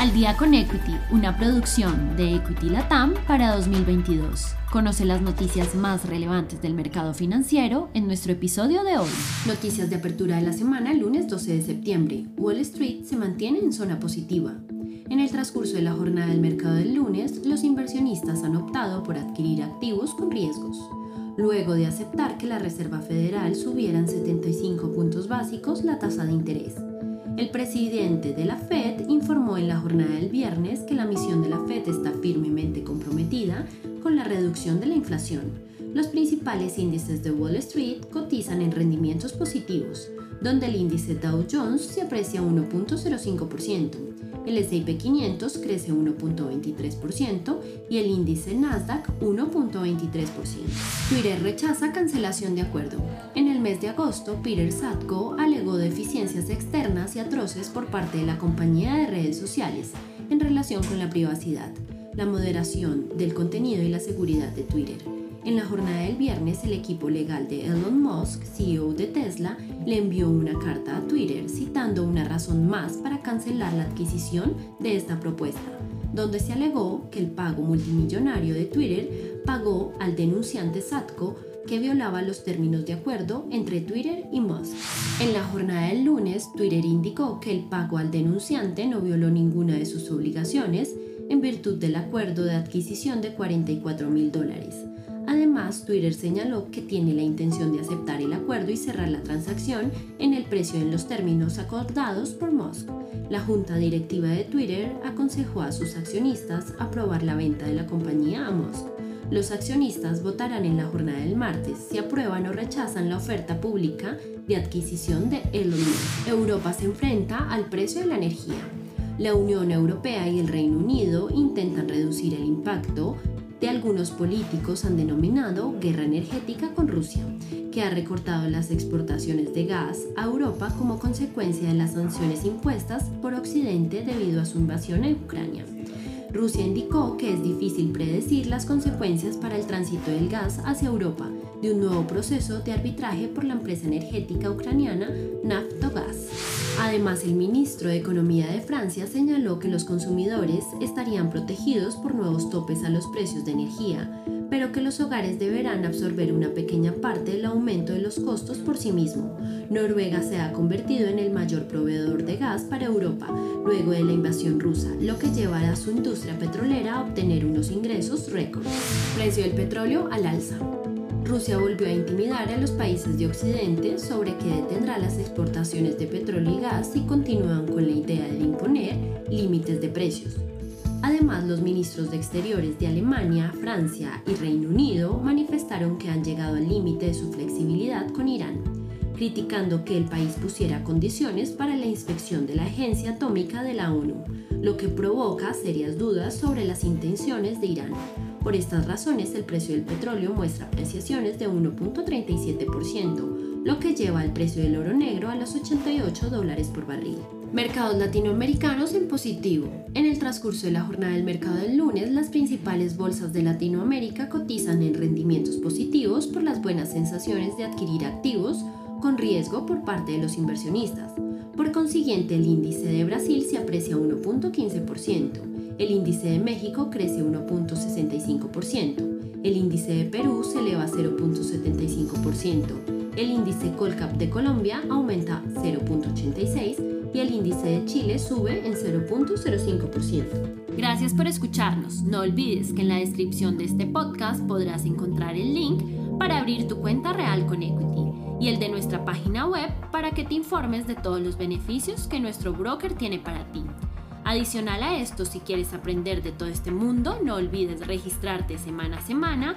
Al día con Equity, una producción de Equity Latam para 2022. Conoce las noticias más relevantes del mercado financiero en nuestro episodio de hoy. Noticias de apertura de la semana, lunes 12 de septiembre. Wall Street se mantiene en zona positiva. En el transcurso de la jornada del mercado del lunes, los inversionistas han optado por adquirir activos con riesgos, luego de aceptar que la Reserva Federal subiera en 75 puntos básicos la tasa de interés. El presidente de la Fed informó en la jornada del viernes que la misión de la Fed está firmemente comprometida con la reducción de la inflación. Los principales índices de Wall Street cotizan en rendimientos positivos, donde el índice Dow Jones se aprecia 1.05%, el S&P 500 crece 1.23% y el índice Nasdaq 1.23%. Twitter rechaza cancelación de acuerdo. El mes de agosto, Peter Satko alegó deficiencias externas y atroces por parte de la compañía de redes sociales en relación con la privacidad, la moderación del contenido y la seguridad de Twitter. En la jornada del viernes, el equipo legal de Elon Musk, CEO de Tesla, le envió una carta a Twitter citando una razón más para cancelar la adquisición de esta propuesta, donde se alegó que el pago multimillonario de Twitter pagó al denunciante Satko que violaba los términos de acuerdo entre Twitter y Musk. En la jornada del lunes, Twitter indicó que el pago al denunciante no violó ninguna de sus obligaciones en virtud del acuerdo de adquisición de 44 mil dólares Además, Twitter señaló que tiene la intención de aceptar el acuerdo y cerrar la transacción en el precio en los términos acordados por Musk. La junta directiva de Twitter aconsejó a sus accionistas aprobar la venta de la compañía a Musk. Los accionistas votarán en la jornada del martes si aprueban o rechazan la oferta pública de adquisición de Elon. Europa se enfrenta al precio de la energía. La Unión Europea y el Reino Unido intentan reducir el impacto de algunos políticos han denominado guerra energética con Rusia, que ha recortado las exportaciones de gas a Europa como consecuencia de las sanciones impuestas por Occidente debido a su invasión en Ucrania. Rusia indicó que es difícil predecir las consecuencias para el tránsito del gas hacia Europa de un nuevo proceso de arbitraje por la empresa energética ucraniana Naftogaz. Además, el ministro de Economía de Francia señaló que los consumidores estarían protegidos por nuevos topes a los precios de energía, pero que los hogares deberán absorber una pequeña parte del aumento de los costos por sí mismo. Noruega se ha convertido en el mayor proveedor de gas para Europa luego de la invasión rusa, lo que llevará a su industria petrolera a obtener unos ingresos récord. Precio del petróleo al alza. Rusia volvió a intimidar a los países de Occidente sobre que detendrá las exportaciones de petróleo y gas si continúan con la idea de imponer límites de precios. Además, los ministros de Exteriores de Alemania, Francia y Reino Unido manifestaron que han llegado al límite de su flexibilidad con Irán, criticando que el país pusiera condiciones para la inspección de la Agencia Atómica de la ONU, lo que provoca serias dudas sobre las intenciones de Irán. Por estas razones, el precio del petróleo muestra apreciaciones de 1.37%, lo que lleva el precio del oro negro a los 88 dólares por barril. Mercados latinoamericanos en positivo. En el transcurso de la jornada del mercado del lunes, las principales bolsas de Latinoamérica cotizan en rendimientos positivos por las buenas sensaciones de adquirir activos con riesgo por parte de los inversionistas. Por consiguiente, el índice de Brasil se aprecia 1.15%, el índice de México crece 1.65%. El índice de Perú se eleva 0.75%. El índice Colcap de Colombia aumenta 0.86% y el índice de Chile sube en 0.05%. Gracias por escucharnos. No olvides que en la descripción de este podcast podrás encontrar el link para abrir tu cuenta real con Equity y el de nuestra página web para que te informes de todos los beneficios que nuestro broker tiene para ti. Adicional a esto, si quieres aprender de todo este mundo, no olvides registrarte semana a semana